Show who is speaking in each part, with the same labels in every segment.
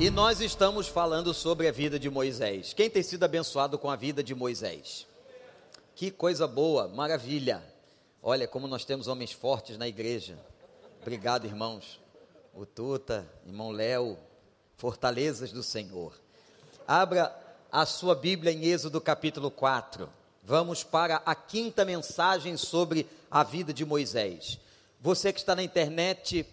Speaker 1: E nós estamos falando sobre a vida de Moisés. Quem tem sido abençoado com a vida de Moisés? Que coisa boa, maravilha. Olha como nós temos homens fortes na igreja. Obrigado, irmãos. O Tuta, irmão Léo, fortalezas do Senhor. Abra a sua Bíblia em Êxodo capítulo 4. Vamos para a quinta mensagem sobre a vida de Moisés. Você que está na internet,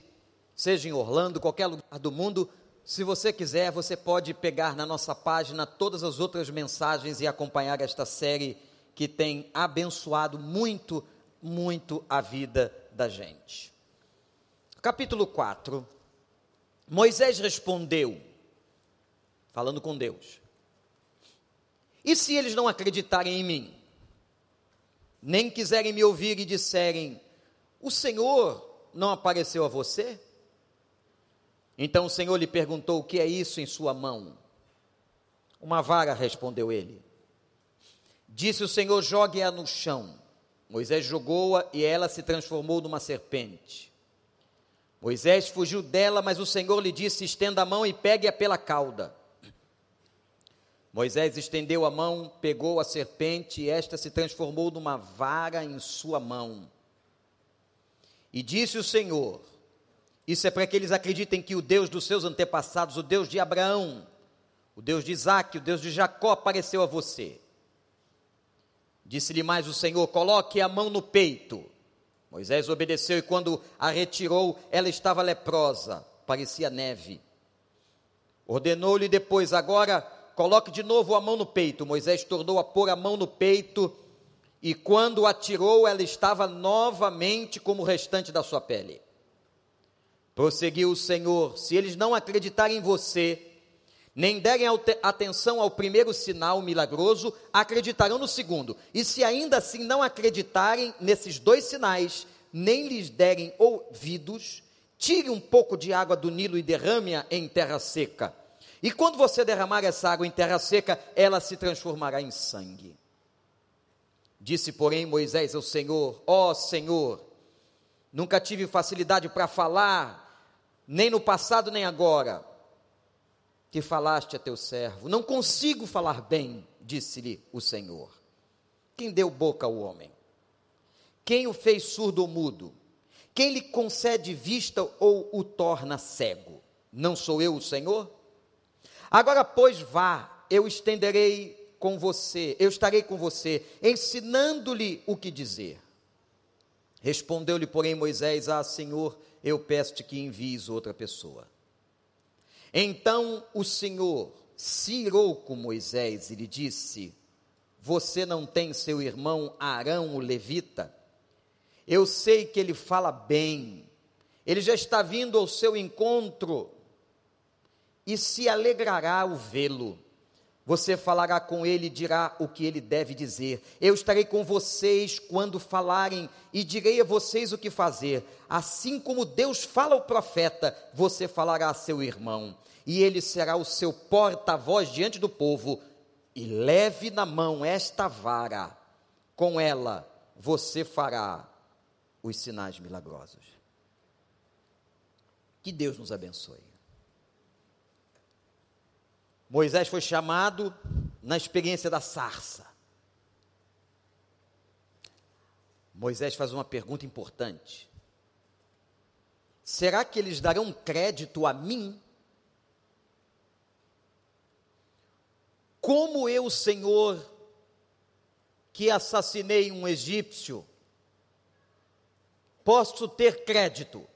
Speaker 1: seja em Orlando, qualquer lugar do mundo, se você quiser, você pode pegar na nossa página todas as outras mensagens e acompanhar esta série que tem abençoado muito, muito a vida da gente. Capítulo 4. Moisés respondeu, falando com Deus: E se eles não acreditarem em mim, nem quiserem me ouvir e disserem: O Senhor não apareceu a você? Então o Senhor lhe perguntou: O que é isso em sua mão? Uma vara, respondeu ele. Disse o Senhor: Jogue-a no chão. Moisés jogou-a e ela se transformou numa serpente. Moisés fugiu dela, mas o Senhor lhe disse: Estenda a mão e pegue-a pela cauda. Moisés estendeu a mão, pegou a serpente e esta se transformou numa vara em sua mão. E disse o Senhor: isso é para que eles acreditem que o Deus dos seus antepassados, o Deus de Abraão, o Deus de Isaac, o Deus de Jacó apareceu a você. Disse-lhe mais o Senhor: coloque a mão no peito. Moisés obedeceu e quando a retirou, ela estava leprosa, parecia neve. Ordenou-lhe depois: agora coloque de novo a mão no peito. Moisés tornou a pôr a mão no peito e quando a tirou, ela estava novamente como o restante da sua pele. Prosseguiu o Senhor: se eles não acreditarem em você, nem derem atenção ao primeiro sinal milagroso, acreditarão no segundo. E se ainda assim não acreditarem nesses dois sinais, nem lhes derem ouvidos, tire um pouco de água do Nilo e derrame-a em terra seca. E quando você derramar essa água em terra seca, ela se transformará em sangue. Disse, porém, Moisés ao Senhor: Ó oh, Senhor, nunca tive facilidade para falar nem no passado nem agora, que falaste a teu servo. Não consigo falar bem, disse-lhe o Senhor. Quem deu boca ao homem? Quem o fez surdo ou mudo? Quem lhe concede vista ou o torna cego? Não sou eu o Senhor? Agora, pois, vá, eu estenderei com você, eu estarei com você, ensinando-lhe o que dizer. Respondeu-lhe, porém, Moisés: Ah, Senhor, eu peço-te que envies outra pessoa. Então o Senhor se irou com Moisés e lhe disse: Você não tem seu irmão Arão, o levita? Eu sei que ele fala bem, ele já está vindo ao seu encontro e se alegrará ao vê-lo. Você falará com ele e dirá o que ele deve dizer. Eu estarei com vocês quando falarem e direi a vocês o que fazer. Assim como Deus fala ao profeta, você falará a seu irmão, e ele será o seu porta-voz diante do povo. E leve na mão esta vara, com ela você fará os sinais milagrosos. Que Deus nos abençoe. Moisés foi chamado na experiência da sarça. Moisés faz uma pergunta importante. Será que eles darão crédito a mim? Como eu, Senhor, que assassinei um egípcio, posso ter crédito?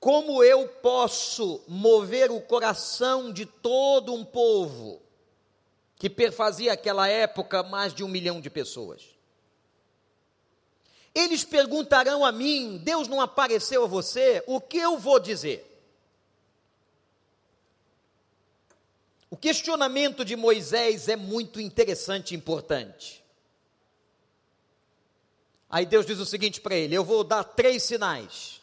Speaker 1: Como eu posso mover o coração de todo um povo que perfazia aquela época mais de um milhão de pessoas? Eles perguntarão a mim: Deus não apareceu a você? O que eu vou dizer? O questionamento de Moisés é muito interessante e importante. Aí Deus diz o seguinte para ele: Eu vou dar três sinais.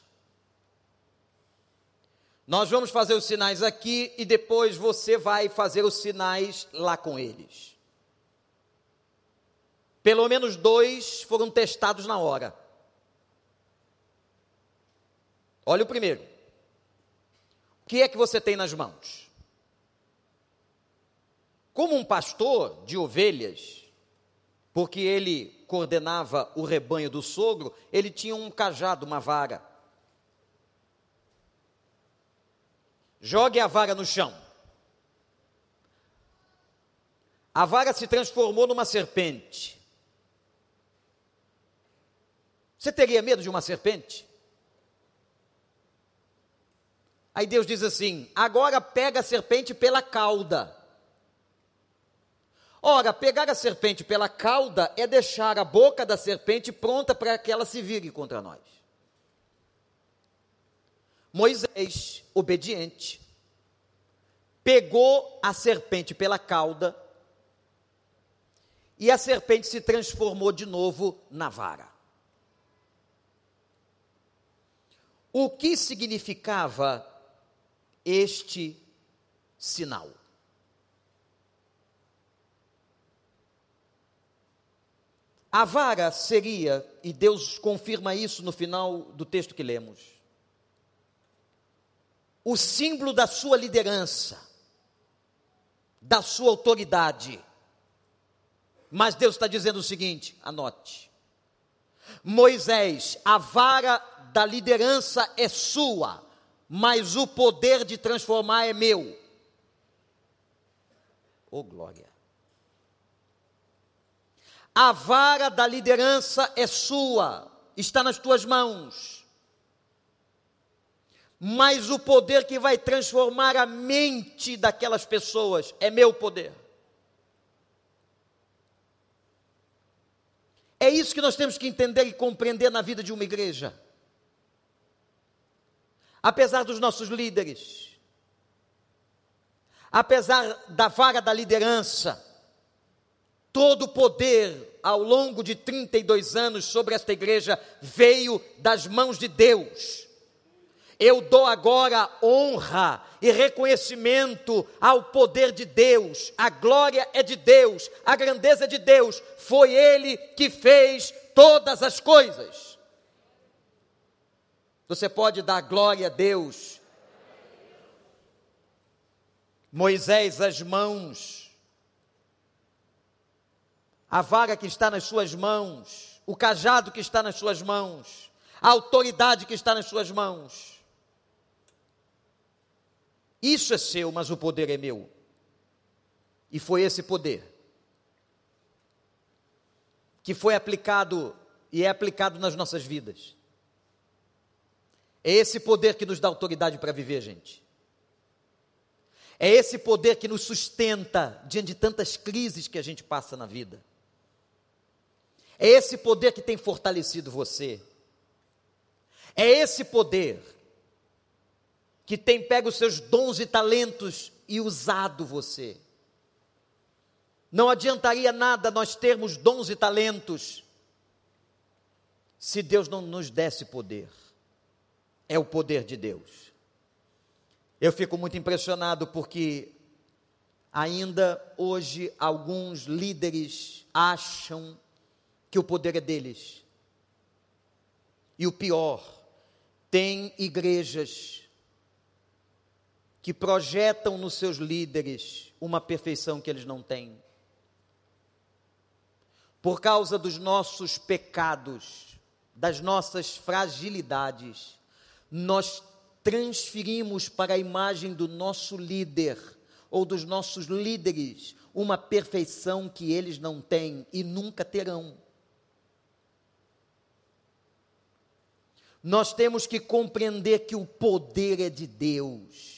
Speaker 1: Nós vamos fazer os sinais aqui e depois você vai fazer os sinais lá com eles. Pelo menos dois foram testados na hora. Olha o primeiro. que é que você tem nas mãos? Como um pastor de ovelhas, porque ele coordenava o rebanho do sogro, ele tinha um cajado, uma vara. Jogue a vara no chão. A vara se transformou numa serpente. Você teria medo de uma serpente? Aí Deus diz assim: agora pega a serpente pela cauda. Ora, pegar a serpente pela cauda é deixar a boca da serpente pronta para que ela se vire contra nós. Moisés, obediente, pegou a serpente pela cauda e a serpente se transformou de novo na vara. O que significava este sinal? A vara seria, e Deus confirma isso no final do texto que lemos, o símbolo da sua liderança, da sua autoridade. Mas Deus está dizendo o seguinte: anote. Moisés, a vara da liderança é sua, mas o poder de transformar é meu. Oh glória. A vara da liderança é sua, está nas tuas mãos. Mas o poder que vai transformar a mente daquelas pessoas é meu poder. É isso que nós temos que entender e compreender na vida de uma igreja. Apesar dos nossos líderes, apesar da vara da liderança, Todo o poder ao longo de 32 anos sobre esta igreja veio das mãos de Deus. Eu dou agora honra e reconhecimento ao poder de Deus. A glória é de Deus, a grandeza é de Deus. Foi Ele que fez todas as coisas. Você pode dar glória a Deus. Moisés, as mãos a vaga que está nas suas mãos, o cajado que está nas suas mãos, a autoridade que está nas suas mãos. Isso é seu, mas o poder é meu. E foi esse poder que foi aplicado e é aplicado nas nossas vidas. É esse poder que nos dá autoridade para viver, gente. É esse poder que nos sustenta diante de tantas crises que a gente passa na vida. É esse poder que tem fortalecido você. É esse poder que tem pego os seus dons e talentos e usado você. Não adiantaria nada nós termos dons e talentos se Deus não nos desse poder. É o poder de Deus. Eu fico muito impressionado porque ainda hoje alguns líderes acham que o poder é deles. E o pior, tem igrejas que projetam nos seus líderes uma perfeição que eles não têm. Por causa dos nossos pecados, das nossas fragilidades, nós transferimos para a imagem do nosso líder ou dos nossos líderes uma perfeição que eles não têm e nunca terão. nós temos que compreender que o poder é de Deus.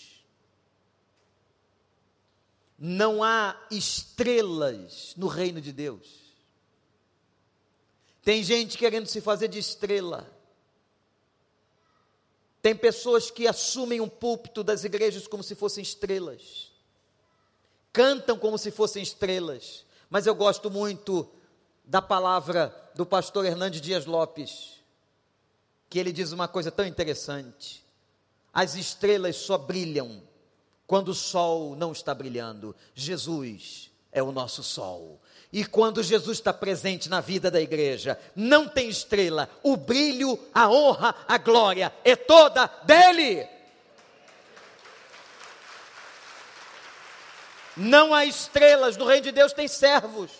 Speaker 1: Não há estrelas no reino de Deus. Tem gente querendo se fazer de estrela. Tem pessoas que assumem um púlpito das igrejas como se fossem estrelas. Cantam como se fossem estrelas. Mas eu gosto muito da palavra do pastor Hernandes Dias Lopes que ele diz uma coisa tão interessante. As estrelas só brilham quando o sol não está brilhando, Jesus é o nosso sol. E quando Jesus está presente na vida da igreja, não tem estrela, o brilho, a honra, a glória é toda dele. Não há estrelas, no reino de Deus tem servos.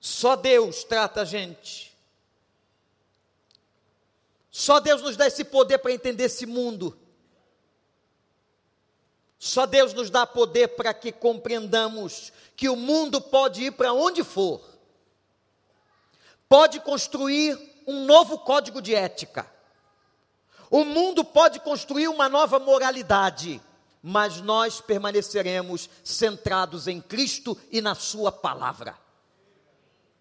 Speaker 1: Só Deus trata a gente só Deus nos dá esse poder para entender esse mundo. Só Deus nos dá poder para que compreendamos que o mundo pode ir para onde for, pode construir um novo código de ética, o mundo pode construir uma nova moralidade, mas nós permaneceremos centrados em Cristo e na Sua palavra.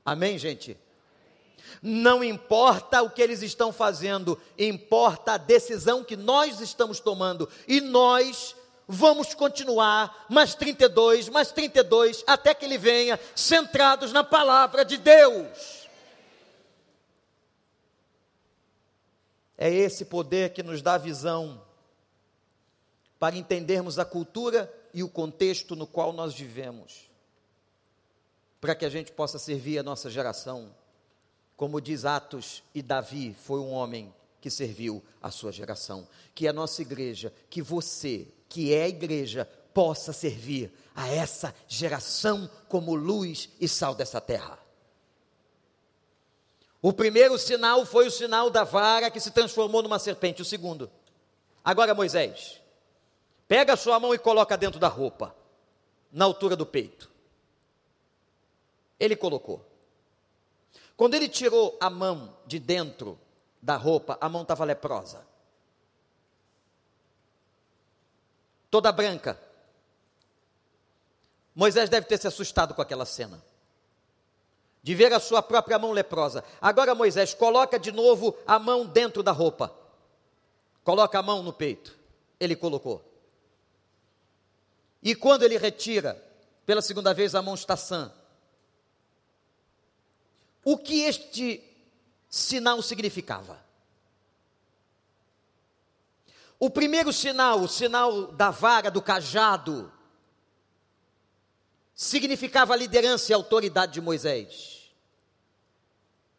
Speaker 1: Amém, gente? Não importa o que eles estão fazendo, importa a decisão que nós estamos tomando, e nós vamos continuar mais 32, mais 32, até que ele venha, centrados na palavra de Deus. É esse poder que nos dá visão para entendermos a cultura e o contexto no qual nós vivemos, para que a gente possa servir a nossa geração. Como diz Atos, e Davi foi um homem que serviu a sua geração. Que a nossa igreja, que você, que é a igreja, possa servir a essa geração como luz e sal dessa terra. O primeiro sinal foi o sinal da vara que se transformou numa serpente. O segundo. Agora, Moisés, pega a sua mão e coloca dentro da roupa, na altura do peito. Ele colocou. Quando ele tirou a mão de dentro da roupa, a mão estava leprosa. Toda branca. Moisés deve ter se assustado com aquela cena. De ver a sua própria mão leprosa. Agora, Moisés, coloca de novo a mão dentro da roupa. Coloca a mão no peito. Ele colocou. E quando ele retira, pela segunda vez, a mão está sã. O que este sinal significava? O primeiro sinal, o sinal da vara, do cajado, significava a liderança e a autoridade de Moisés.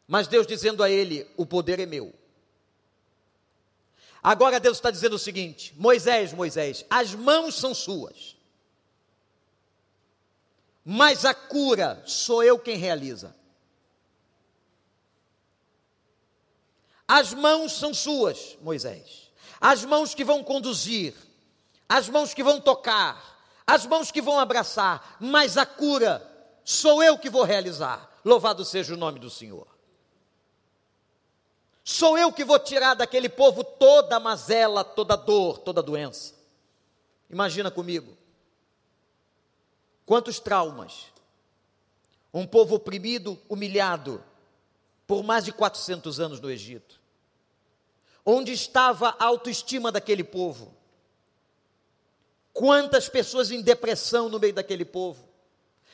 Speaker 1: Mas Deus dizendo a ele: o poder é meu. Agora Deus está dizendo o seguinte: Moisés, Moisés, as mãos são suas, mas a cura sou eu quem realiza. As mãos são suas, Moisés. As mãos que vão conduzir, as mãos que vão tocar, as mãos que vão abraçar, mas a cura sou eu que vou realizar. Louvado seja o nome do Senhor. Sou eu que vou tirar daquele povo toda a mazela, toda a dor, toda a doença. Imagina comigo. Quantos traumas. Um povo oprimido, humilhado, por mais de 400 anos no Egito. Onde estava a autoestima daquele povo? Quantas pessoas em depressão no meio daquele povo?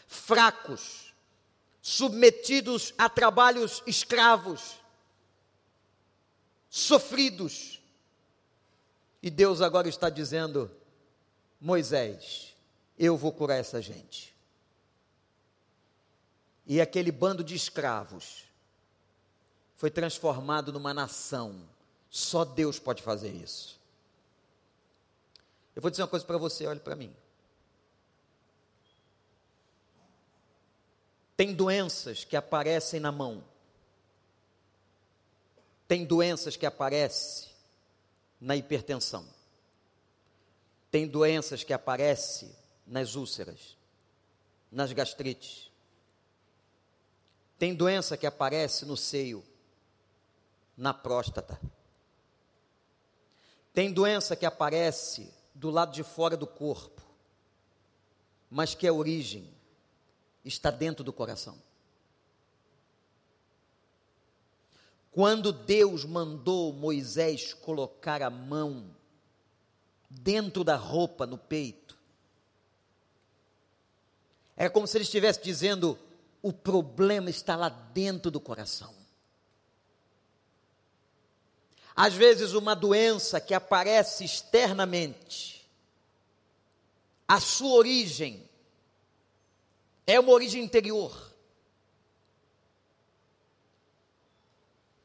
Speaker 1: Fracos, submetidos a trabalhos escravos, sofridos. E Deus agora está dizendo: Moisés, eu vou curar essa gente. E aquele bando de escravos foi transformado numa nação. Só Deus pode fazer isso. Eu vou dizer uma coisa para você, olhe para mim. Tem doenças que aparecem na mão. Tem doenças que aparecem na hipertensão. Tem doenças que aparecem nas úlceras, nas gastrites. Tem doença que aparece no seio na próstata. Tem doença que aparece do lado de fora do corpo, mas que a origem está dentro do coração. Quando Deus mandou Moisés colocar a mão dentro da roupa no peito, é como se ele estivesse dizendo: o problema está lá dentro do coração. Às vezes, uma doença que aparece externamente, a sua origem é uma origem interior.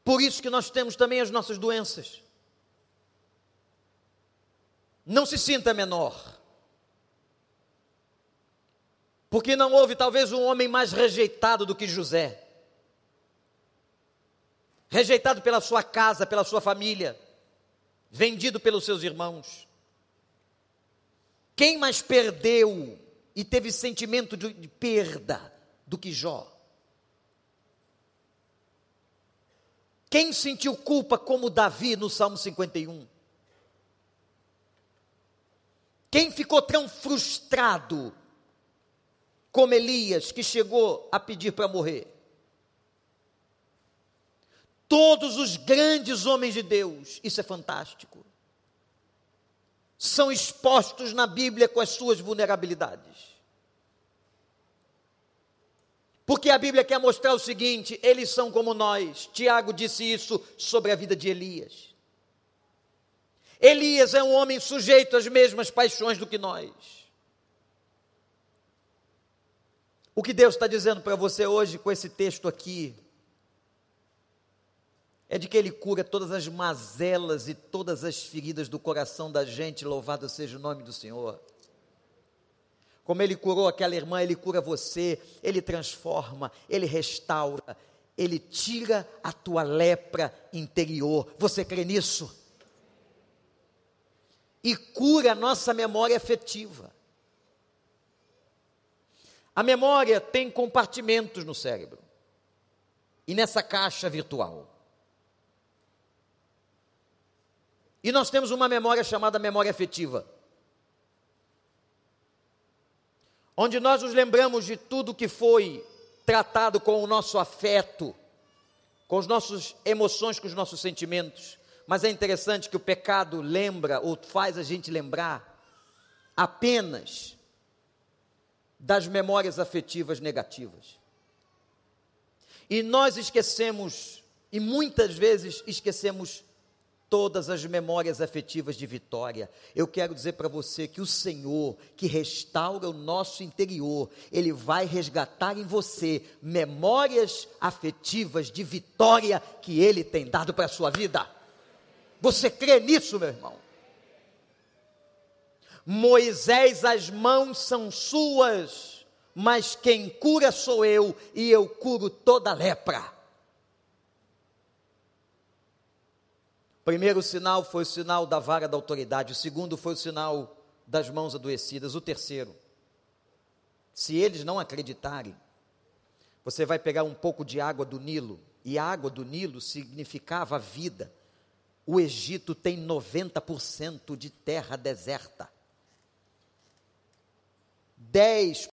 Speaker 1: Por isso que nós temos também as nossas doenças. Não se sinta menor. Porque não houve talvez um homem mais rejeitado do que José. Rejeitado pela sua casa, pela sua família, vendido pelos seus irmãos. Quem mais perdeu e teve sentimento de, de perda do que Jó? Quem sentiu culpa como Davi no Salmo 51? Quem ficou tão frustrado como Elias, que chegou a pedir para morrer? Todos os grandes homens de Deus, isso é fantástico, são expostos na Bíblia com as suas vulnerabilidades. Porque a Bíblia quer mostrar o seguinte: eles são como nós. Tiago disse isso sobre a vida de Elias. Elias é um homem sujeito às mesmas paixões do que nós. O que Deus está dizendo para você hoje com esse texto aqui é de que Ele cura todas as mazelas e todas as feridas do coração da gente, louvado seja o nome do Senhor. Como Ele curou aquela irmã, Ele cura você, Ele transforma, Ele restaura, Ele tira a tua lepra interior. Você crê nisso? e cura a nossa memória afetiva. A memória tem compartimentos no cérebro. E nessa caixa virtual. E nós temos uma memória chamada memória afetiva. Onde nós nos lembramos de tudo que foi tratado com o nosso afeto, com as nossas emoções, com os nossos sentimentos. Mas é interessante que o pecado lembra ou faz a gente lembrar apenas das memórias afetivas negativas. E nós esquecemos, e muitas vezes esquecemos todas as memórias afetivas de vitória. Eu quero dizer para você que o Senhor, que restaura o nosso interior, Ele vai resgatar em você memórias afetivas de vitória que Ele tem dado para a sua vida. Você crê nisso, meu irmão? Moisés, as mãos são suas, mas quem cura sou eu, e eu curo toda lepra. O primeiro sinal foi o sinal da vara da autoridade, o segundo foi o sinal das mãos adoecidas, o terceiro, se eles não acreditarem, você vai pegar um pouco de água do Nilo, e a água do Nilo significava vida o Egito tem 90% de terra deserta. 10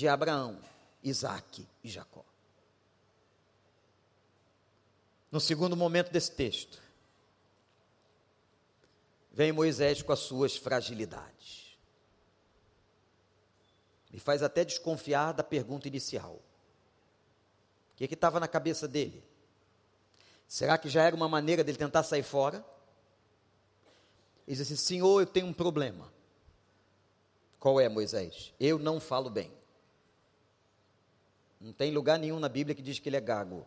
Speaker 1: de Abraão, Isaac e Jacó. No segundo momento desse texto, vem Moisés com as suas fragilidades. Me faz até desconfiar da pergunta inicial. O que estava na cabeça dele? Será que já era uma maneira dele tentar sair fora? Ele diz assim: Senhor, eu tenho um problema. Qual é, Moisés? Eu não falo bem. Não tem lugar nenhum na Bíblia que diz que ele é gago.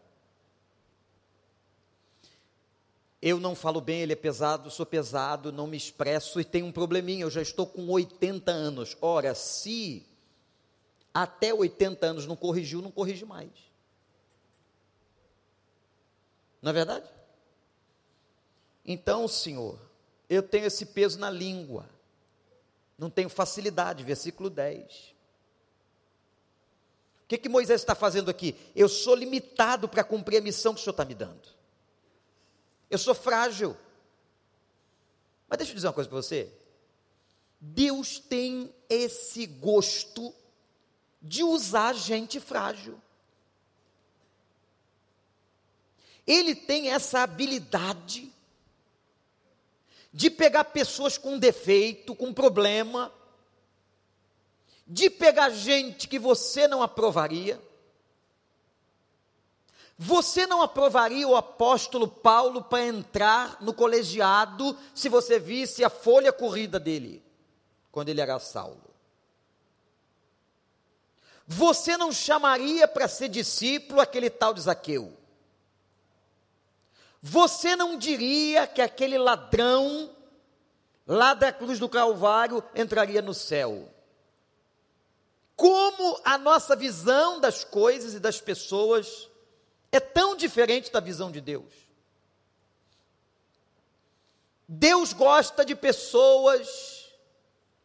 Speaker 1: Eu não falo bem, ele é pesado, sou pesado, não me expresso e tenho um probleminha. Eu já estou com 80 anos. Ora, se até 80 anos não corrigiu, não corrige mais. Não é verdade? Então, Senhor, eu tenho esse peso na língua, não tenho facilidade, versículo 10. Que, que Moisés está fazendo aqui? Eu sou limitado para cumprir a missão que o Senhor está me dando. Eu sou frágil. Mas deixa eu dizer uma coisa para você. Deus tem esse gosto de usar gente frágil. Ele tem essa habilidade de pegar pessoas com defeito, com problema, de pegar gente que você não aprovaria. Você não aprovaria o apóstolo Paulo para entrar no colegiado se você visse a folha corrida dele, quando ele era Saulo. Você não chamaria para ser discípulo aquele tal de Zaqueu. Você não diria que aquele ladrão lá da cruz do Calvário entraria no céu. Como a nossa visão das coisas e das pessoas é tão diferente da visão de Deus. Deus gosta de pessoas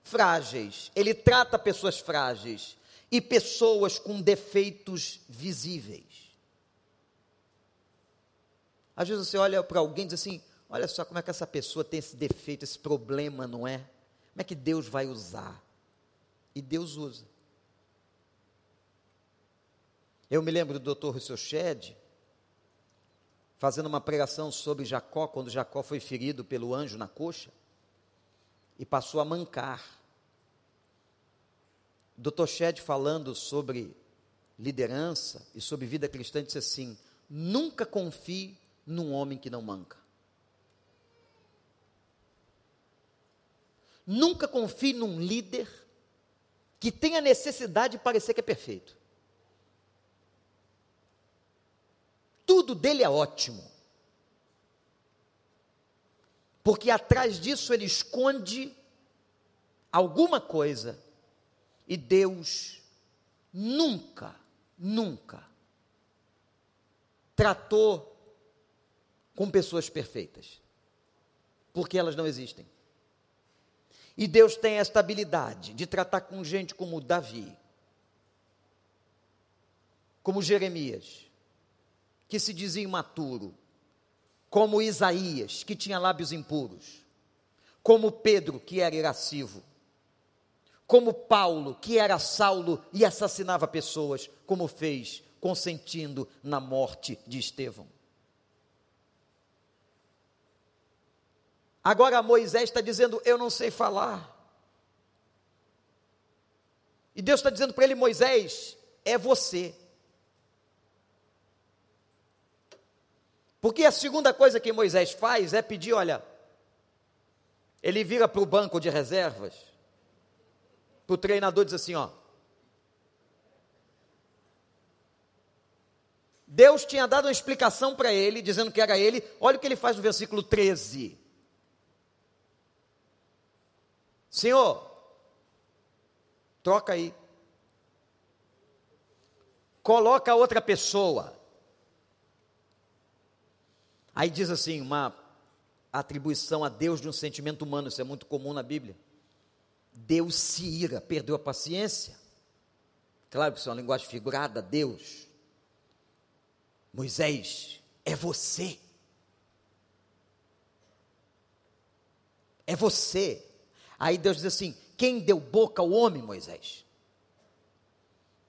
Speaker 1: frágeis, Ele trata pessoas frágeis e pessoas com defeitos visíveis. Às vezes você olha para alguém e diz assim: olha só como é que essa pessoa tem esse defeito, esse problema, não é? Como é que Deus vai usar? E Deus usa. Eu me lembro do Dr. Rousseau Shedd, fazendo uma pregação sobre Jacó, quando Jacó foi ferido pelo anjo na coxa, e passou a mancar. Dr. Shedd falando sobre liderança e sobre vida cristã, disse assim: nunca confie num homem que não manca. Nunca confie num líder que tenha necessidade de parecer que é perfeito. Tudo dele é ótimo. Porque atrás disso ele esconde alguma coisa. E Deus nunca, nunca tratou com pessoas perfeitas, porque elas não existem. E Deus tem esta habilidade de tratar com gente como Davi, como Jeremias, que se dizia imaturo, como Isaías, que tinha lábios impuros, como Pedro, que era irascivo, como Paulo, que era Saulo e assassinava pessoas, como fez consentindo na morte de Estevão. Agora Moisés está dizendo: Eu não sei falar. E Deus está dizendo para ele: Moisés, é você. Porque a segunda coisa que Moisés faz é pedir: olha, ele vira para o banco de reservas, para o treinador diz assim: ó. Deus tinha dado uma explicação para ele, dizendo que era ele. Olha o que ele faz no versículo 13. Senhor, troca aí. Coloca outra pessoa. Aí diz assim, uma atribuição a Deus de um sentimento humano, isso é muito comum na Bíblia. Deus se ira, perdeu a paciência. Claro que isso é uma linguagem figurada, Deus. Moisés, é você. É você. Aí Deus diz assim: quem deu boca ao homem, Moisés?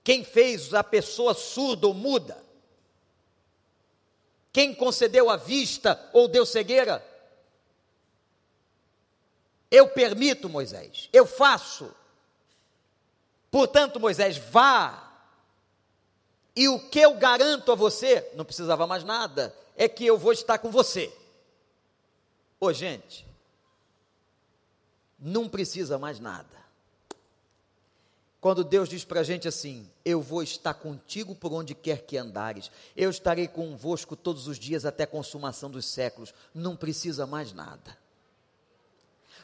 Speaker 1: Quem fez a pessoa surda ou muda? Quem concedeu a vista ou deu cegueira? Eu permito, Moisés, eu faço. Portanto, Moisés, vá. E o que eu garanto a você, não precisava mais nada, é que eu vou estar com você. Ô, gente, não precisa mais nada. Quando Deus diz para a gente assim: Eu vou estar contigo por onde quer que andares, eu estarei convosco todos os dias até a consumação dos séculos, não precisa mais nada.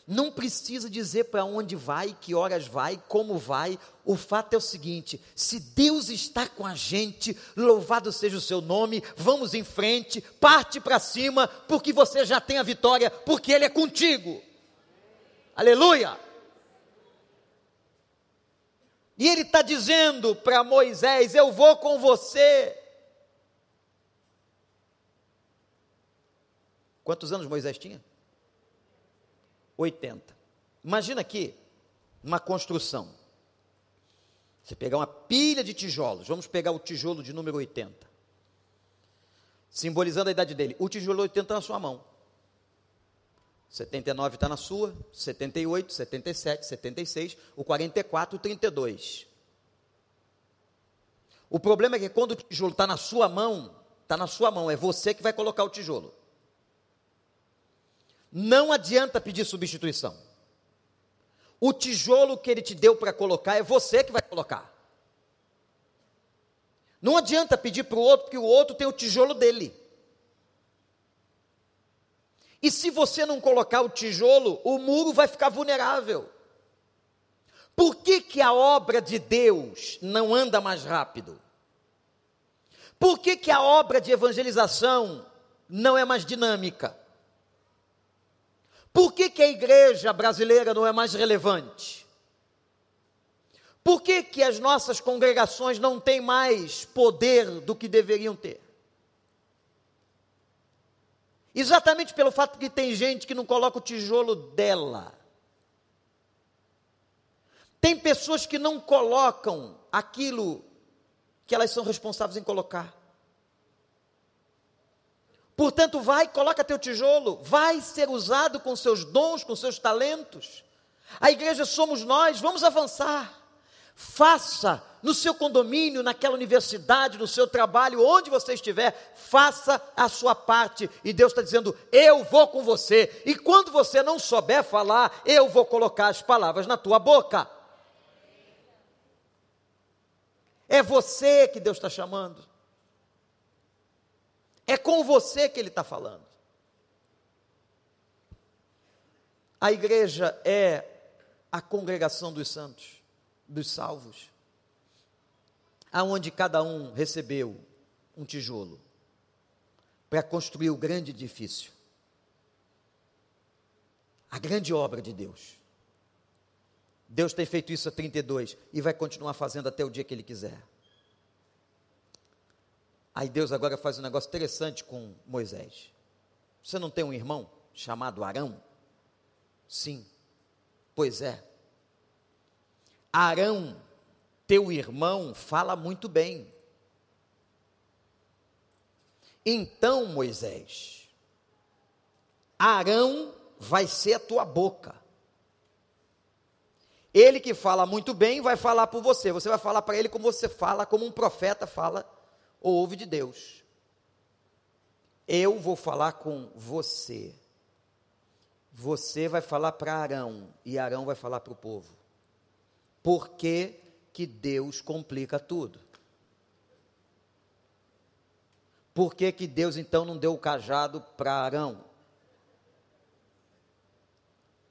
Speaker 1: Não precisa dizer para onde vai, que horas vai, como vai. O fato é o seguinte: se Deus está com a gente, louvado seja o seu nome, vamos em frente, parte para cima, porque você já tem a vitória, porque Ele é contigo. Aleluia! E Ele está dizendo para Moisés: Eu vou com você. Quantos anos Moisés tinha? 80. Imagina aqui uma construção. Você pegar uma pilha de tijolos, vamos pegar o tijolo de número 80, simbolizando a idade dele. O tijolo 80 está na sua mão. 79 está na sua, 78, 77, 76, o 44, o 32. O problema é que quando o tijolo está na sua mão, está na sua mão, é você que vai colocar o tijolo. Não adianta pedir substituição. O tijolo que ele te deu para colocar é você que vai colocar. Não adianta pedir para o outro, porque o outro tem o tijolo dele. E se você não colocar o tijolo, o muro vai ficar vulnerável. Por que, que a obra de Deus não anda mais rápido? Por que, que a obra de evangelização não é mais dinâmica? Por que, que a igreja brasileira não é mais relevante? Por que, que as nossas congregações não têm mais poder do que deveriam ter? Exatamente pelo fato que tem gente que não coloca o tijolo dela. Tem pessoas que não colocam aquilo que elas são responsáveis em colocar. Portanto, vai, coloca teu tijolo, vai ser usado com seus dons, com seus talentos. A igreja somos nós, vamos avançar. Faça no seu condomínio, naquela universidade, no seu trabalho, onde você estiver, faça a sua parte. E Deus está dizendo: Eu vou com você. E quando você não souber falar, eu vou colocar as palavras na tua boca. É você que Deus está chamando. É com você que ele está falando. A igreja é a congregação dos santos, dos salvos, aonde cada um recebeu um tijolo para construir o grande edifício, a grande obra de Deus. Deus tem feito isso há 32 e vai continuar fazendo até o dia que Ele quiser. Aí Deus agora faz um negócio interessante com Moisés. Você não tem um irmão chamado Arão? Sim. Pois é. Arão, teu irmão, fala muito bem. Então, Moisés, Arão vai ser a tua boca. Ele que fala muito bem vai falar por você. Você vai falar para ele como você fala, como um profeta fala ou ouve de Deus. Eu vou falar com você. Você vai falar para Arão e Arão vai falar para o povo. Por que, que Deus complica tudo? Por que, que Deus então não deu o cajado para Arão?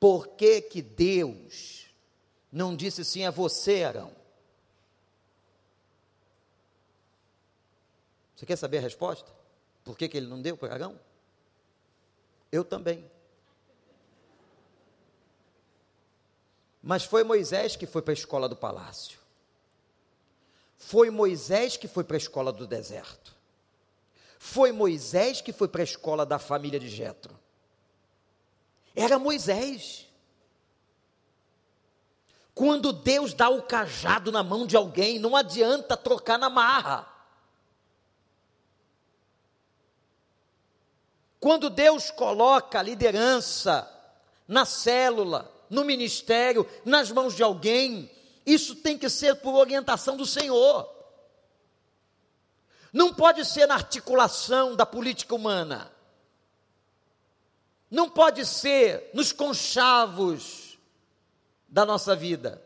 Speaker 1: Por que, que Deus não disse assim a você, Arão? Você quer saber a resposta? Por que, que ele não deu para Arão? Eu também. Mas foi Moisés que foi para a escola do palácio. Foi Moisés que foi para a escola do deserto. Foi Moisés que foi para a escola da família de Jetro. Era Moisés. Quando Deus dá o cajado na mão de alguém, não adianta trocar na marra. Quando Deus coloca a liderança na célula, no ministério, nas mãos de alguém, Isso tem que ser por orientação do Senhor. Não pode ser na articulação da política humana. Não pode ser nos conchavos da nossa vida,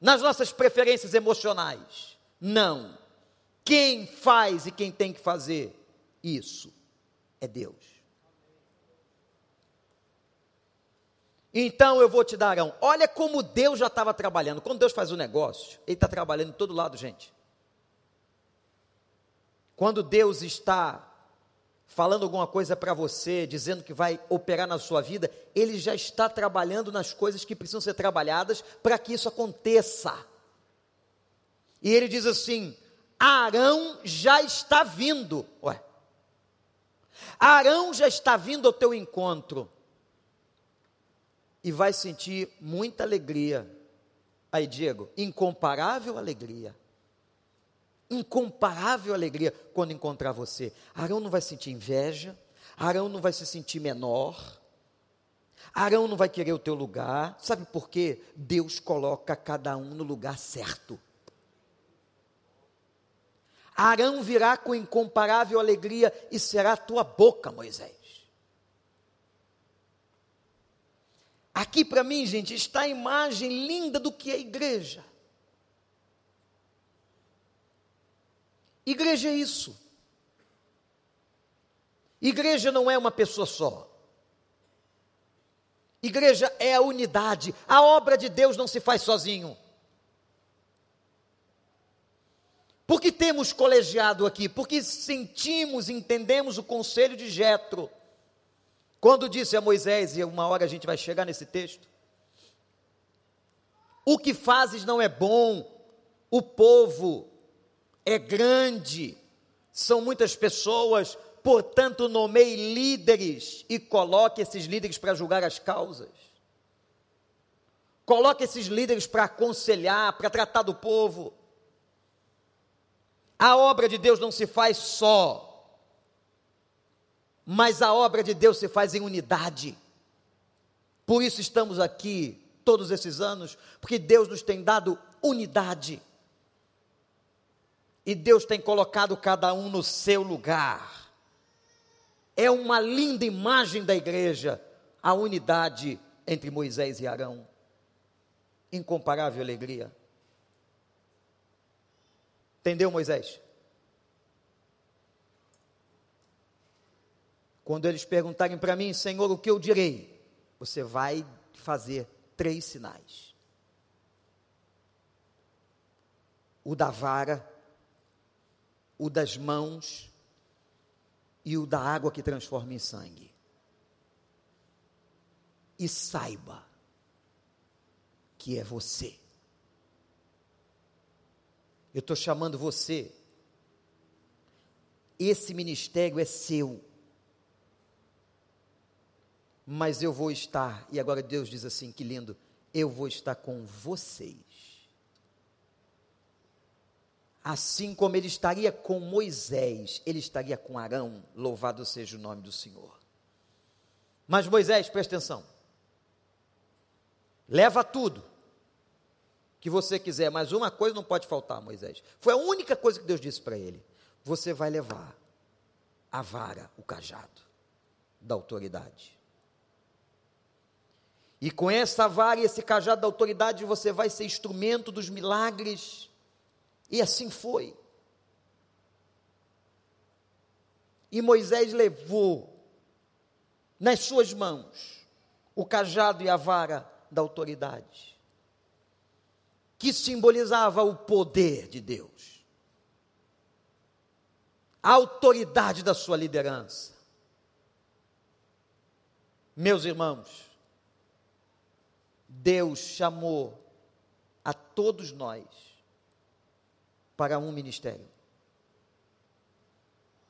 Speaker 1: nas nossas preferências emocionais. Não. Quem faz e quem tem que fazer isso é Deus. Então eu vou te dar, um. olha como Deus já estava trabalhando. Quando Deus faz um negócio, Ele está trabalhando em todo lado, gente. Quando Deus está falando alguma coisa para você, dizendo que vai operar na sua vida, Ele já está trabalhando nas coisas que precisam ser trabalhadas para que isso aconteça. E Ele diz assim: Arão já está vindo. Ué. Arão já está vindo ao teu encontro. E vai sentir muita alegria. Aí, Diego, incomparável alegria incomparável alegria quando encontrar você. Arão não vai sentir inveja, Arão não vai se sentir menor, Arão não vai querer o teu lugar. Sabe por quê? Deus coloca cada um no lugar certo. Arão virá com incomparável alegria e será a tua boca, Moisés. Aqui para mim, gente, está a imagem linda do que é igreja. Igreja é isso. Igreja não é uma pessoa só. Igreja é a unidade. A obra de Deus não se faz sozinho. Porque temos colegiado aqui, porque sentimos, entendemos o conselho de Jetro. Quando disse a Moisés, e uma hora a gente vai chegar nesse texto, o que fazes não é bom, o povo é grande, são muitas pessoas, portanto, nomeie líderes e coloque esses líderes para julgar as causas. Coloque esses líderes para aconselhar, para tratar do povo. A obra de Deus não se faz só, mas a obra de Deus se faz em unidade. Por isso estamos aqui todos esses anos, porque Deus nos tem dado unidade. E Deus tem colocado cada um no seu lugar. É uma linda imagem da igreja, a unidade entre Moisés e Arão. Incomparável alegria. Entendeu, Moisés? Quando eles perguntarem para mim, Senhor, o que eu direi? Você vai fazer três sinais: o da vara, o das mãos e o da água que transforma em sangue. E saiba que é você. Eu estou chamando você. Esse ministério é seu. Mas eu vou estar, e agora Deus diz assim: que lindo, eu vou estar com vocês Assim como ele estaria com Moisés, ele estaria com Arão, louvado seja o nome do Senhor. Mas Moisés, presta atenção. Leva tudo que você quiser, mas uma coisa não pode faltar, Moisés. Foi a única coisa que Deus disse para ele: você vai levar a vara, o cajado da autoridade. E com essa vara e esse cajado da autoridade, você vai ser instrumento dos milagres e assim foi. E Moisés levou nas suas mãos o cajado e a vara da autoridade, que simbolizava o poder de Deus, a autoridade da sua liderança. Meus irmãos, Deus chamou a todos nós para um ministério.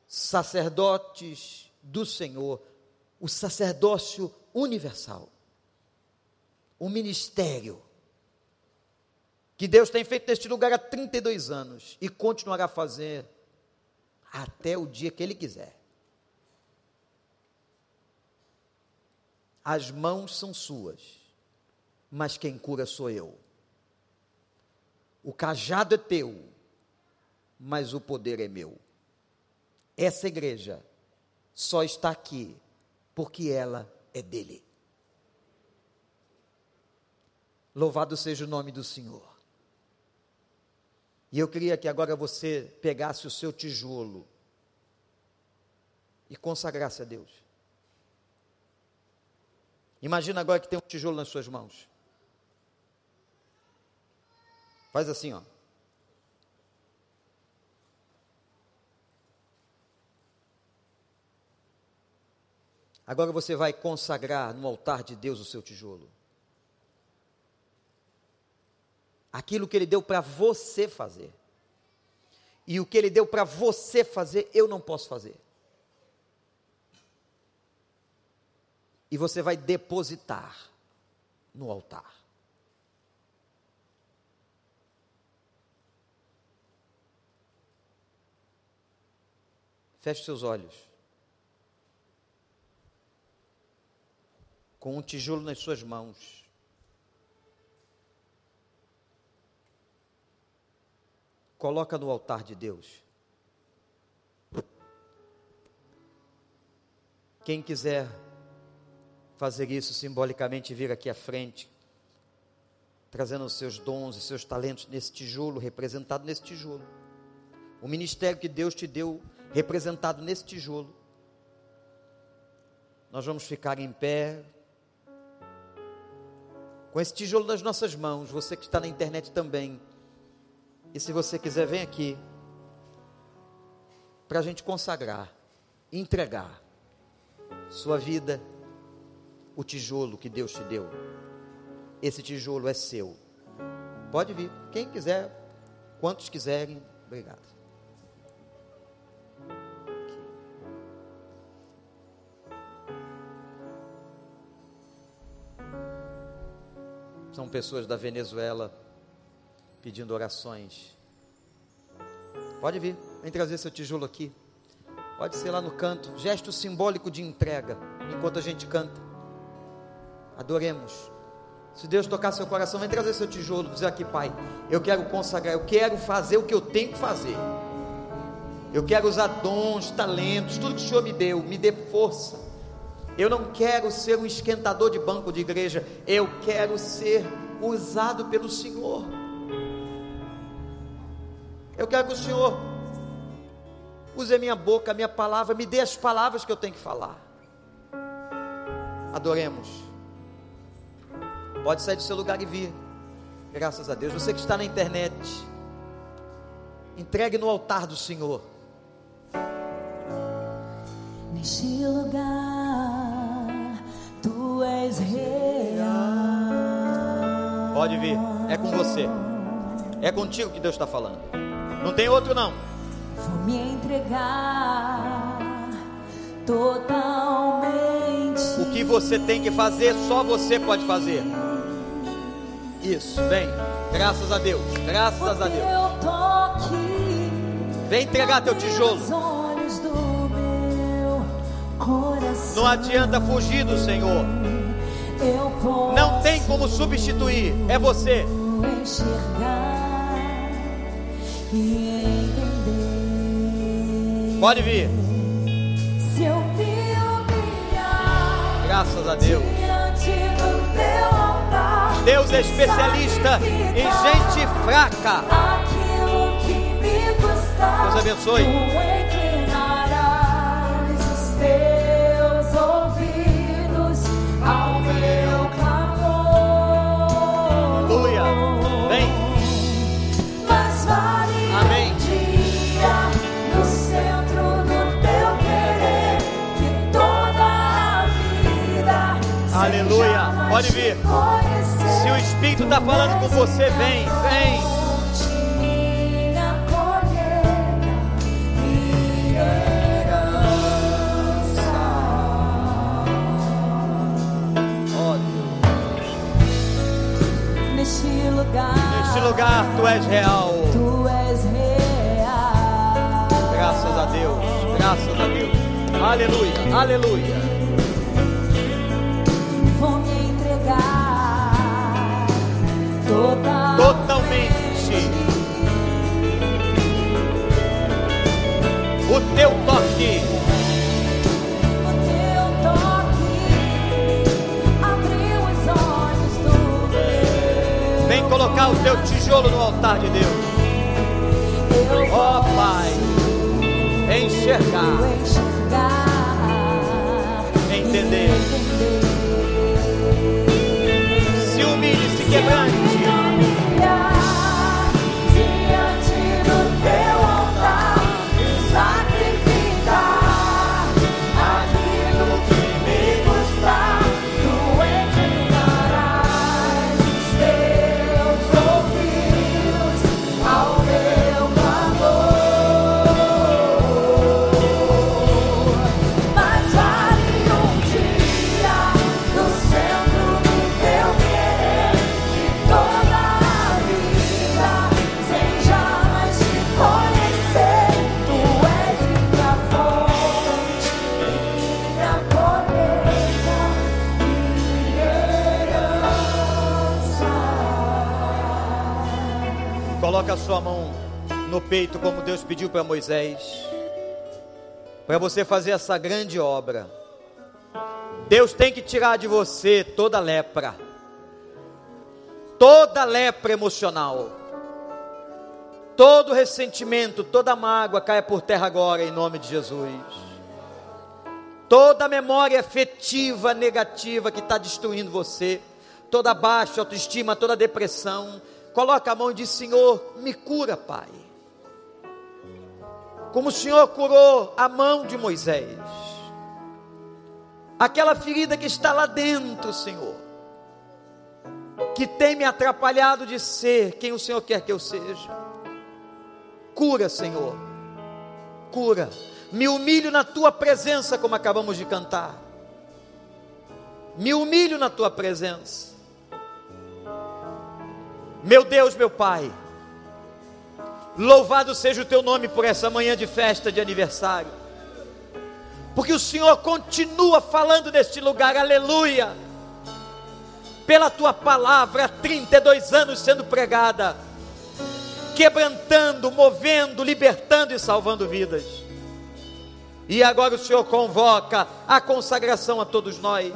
Speaker 1: Sacerdotes do Senhor, o sacerdócio universal, o ministério que Deus tem feito neste lugar há 32 anos e continuará a fazer até o dia que Ele quiser. As mãos são suas, mas quem cura sou eu. O cajado é teu, mas o poder é meu. Essa igreja só está aqui porque ela é dele. Louvado seja o nome do Senhor. E eu queria que agora você pegasse o seu tijolo e consagrasse a Deus. Imagina agora que tem um tijolo nas suas mãos. Faz assim, ó. Agora você vai consagrar no altar de Deus o seu tijolo. Aquilo que Ele deu para você fazer. E o que Ele deu para você fazer, eu não posso fazer. E você vai depositar no altar. Feche seus olhos. Com um tijolo nas suas mãos. Coloca no altar de Deus. Quem quiser fazer isso simbolicamente, vir aqui à frente, trazendo os seus dons e seus talentos nesse tijolo, representado nesse tijolo. O ministério que Deus te deu representado nesse tijolo. Nós vamos ficar em pé, com esse tijolo nas nossas mãos, você que está na internet também. E se você quiser, vem aqui, para a gente consagrar, entregar sua vida, o tijolo que Deus te deu. Esse tijolo é seu. Pode vir, quem quiser, quantos quiserem, obrigado. São pessoas da Venezuela pedindo orações. Pode vir, vem trazer seu tijolo aqui. Pode ser lá no canto, gesto simbólico de entrega, enquanto a gente canta. Adoremos. Se Deus tocar seu coração, vem trazer seu tijolo, dizer aqui, Pai, eu quero consagrar, eu quero fazer o que eu tenho que fazer. Eu quero usar dons, talentos, tudo que o Senhor me deu, me dê força eu não quero ser um esquentador de banco de igreja, eu quero ser usado pelo Senhor. Eu quero que o Senhor use a minha boca, a minha palavra, me dê as palavras que eu tenho que falar. Adoremos. Pode sair do seu lugar e vir. Graças a Deus. Você que está na internet, entregue no altar do Senhor.
Speaker 2: Neste lugar és real.
Speaker 1: Pode vir, é com você. É contigo que Deus está falando. Não tem outro não.
Speaker 2: Vou me entregar totalmente.
Speaker 1: O que você tem que fazer, só você pode fazer. Isso, vem. Graças a Deus. Graças a Deus. Vem entregar teu tijolo. Não adianta fugir do Senhor. Não tem como substituir. É você. Pode vir. Graças a Deus. Deus é especialista em gente fraca. Deus abençoe. Pode vir. Se o Espírito está falando com você, vem, vem.
Speaker 2: Neste lugar,
Speaker 1: Neste lugar tu és real.
Speaker 2: Tu és real.
Speaker 1: Graças a Deus. Graças a Deus. Aleluia. Aleluia.
Speaker 2: totalmente.
Speaker 1: O teu toque. O teu toque abriu os olhos. Vem colocar o teu tijolo no altar de Deus. Ó oh, Pai, enxergar, entender. Se humilhe, se quebrante. Pediu para Moisés, para você fazer essa grande obra. Deus tem que tirar de você toda lepra, toda lepra emocional, todo ressentimento, toda mágoa caia por terra agora, em nome de Jesus. Toda memória afetiva negativa que está destruindo você, toda baixa autoestima, toda depressão, coloca a mão e diz: Senhor, me cura, Pai. Como o Senhor curou a mão de Moisés, aquela ferida que está lá dentro, Senhor, que tem me atrapalhado de ser quem o Senhor quer que eu seja. Cura, Senhor, cura. Me humilho na tua presença, como acabamos de cantar. Me humilho na tua presença. Meu Deus, meu Pai, louvado seja o teu nome por essa manhã de festa de aniversário, porque o Senhor continua falando neste lugar, aleluia, pela tua palavra, há 32 anos sendo pregada, quebrantando, movendo, libertando e salvando vidas. E agora o Senhor convoca a consagração a todos nós.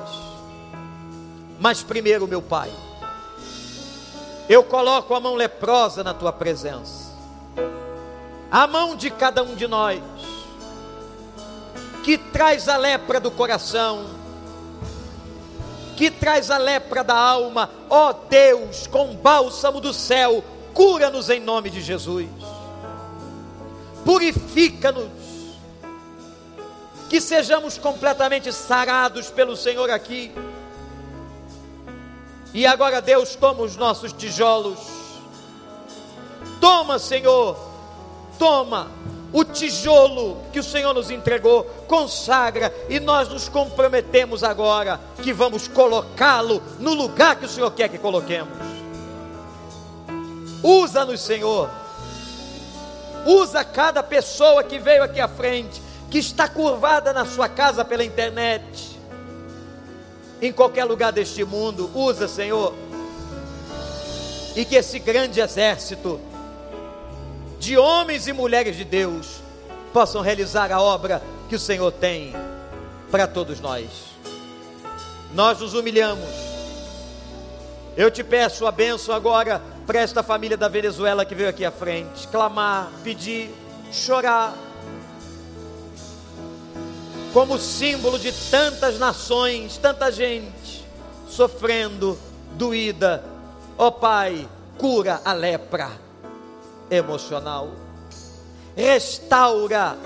Speaker 1: Mas primeiro, meu Pai, eu coloco a mão leprosa na tua presença, a mão de cada um de nós, que traz a lepra do coração, que traz a lepra da alma, ó Deus, com bálsamo do céu, cura-nos em nome de Jesus, purifica-nos, que sejamos completamente sarados pelo Senhor aqui. E agora, Deus, toma os nossos tijolos. Toma, Senhor, toma o tijolo que o Senhor nos entregou, consagra e nós nos comprometemos agora que vamos colocá-lo no lugar que o Senhor quer que coloquemos. Usa-nos, Senhor. Usa cada pessoa que veio aqui à frente, que está curvada na sua casa pela internet em qualquer lugar deste mundo, usa, Senhor, e que esse grande exército de homens e mulheres de Deus possam realizar a obra que o Senhor tem para todos nós. Nós nos humilhamos. Eu te peço a bênção agora para esta família da Venezuela que veio aqui à frente, clamar, pedir, chorar como símbolo de tantas nações, tanta gente sofrendo, doída. Ó oh, Pai, cura a lepra emocional, restaura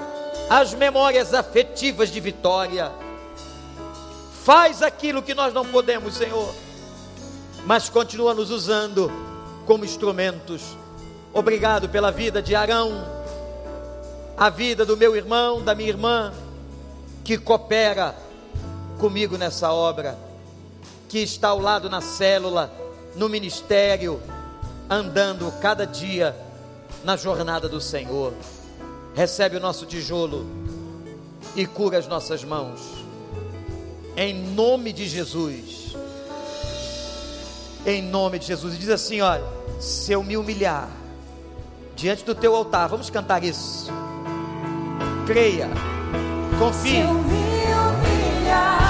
Speaker 1: as memórias afetivas de vitória, faz aquilo que nós não podemos, Senhor, mas continua nos usando como instrumentos. Obrigado pela vida de Arão, a vida do meu irmão, da minha irmã que coopera comigo nessa obra, que está ao lado na célula, no ministério, andando cada dia na jornada do Senhor. Recebe o nosso tijolo e cura as nossas mãos, em nome de Jesus. Em nome de Jesus, e diz assim: olha, se eu me humilhar diante do teu altar, vamos cantar isso. Creia confie.
Speaker 2: Se eu me humilhar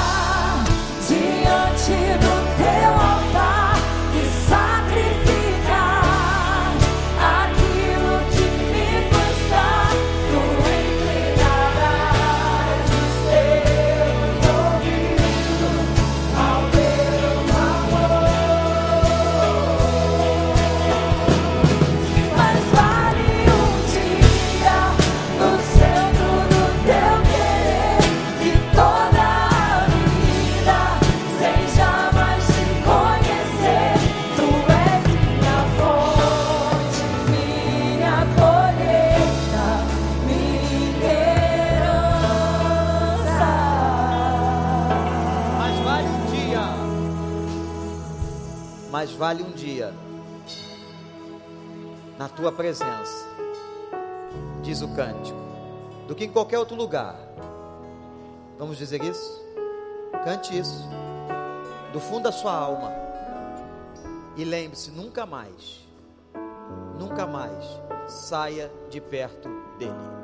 Speaker 2: tua presença, diz o cântico, do que em qualquer outro lugar. Vamos dizer isso? Cante isso, do fundo da sua alma. E lembre-se: nunca mais, nunca mais saia de perto dele.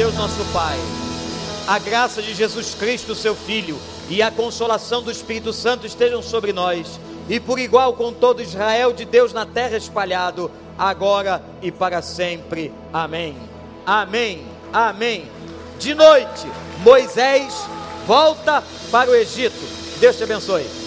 Speaker 2: Deus nosso Pai, a graça de Jesus Cristo, seu Filho, e a consolação do Espírito Santo estejam sobre nós, e por igual com todo Israel de Deus na terra espalhado, agora e para sempre. Amém. Amém. Amém. De noite, Moisés volta para o Egito. Deus te abençoe.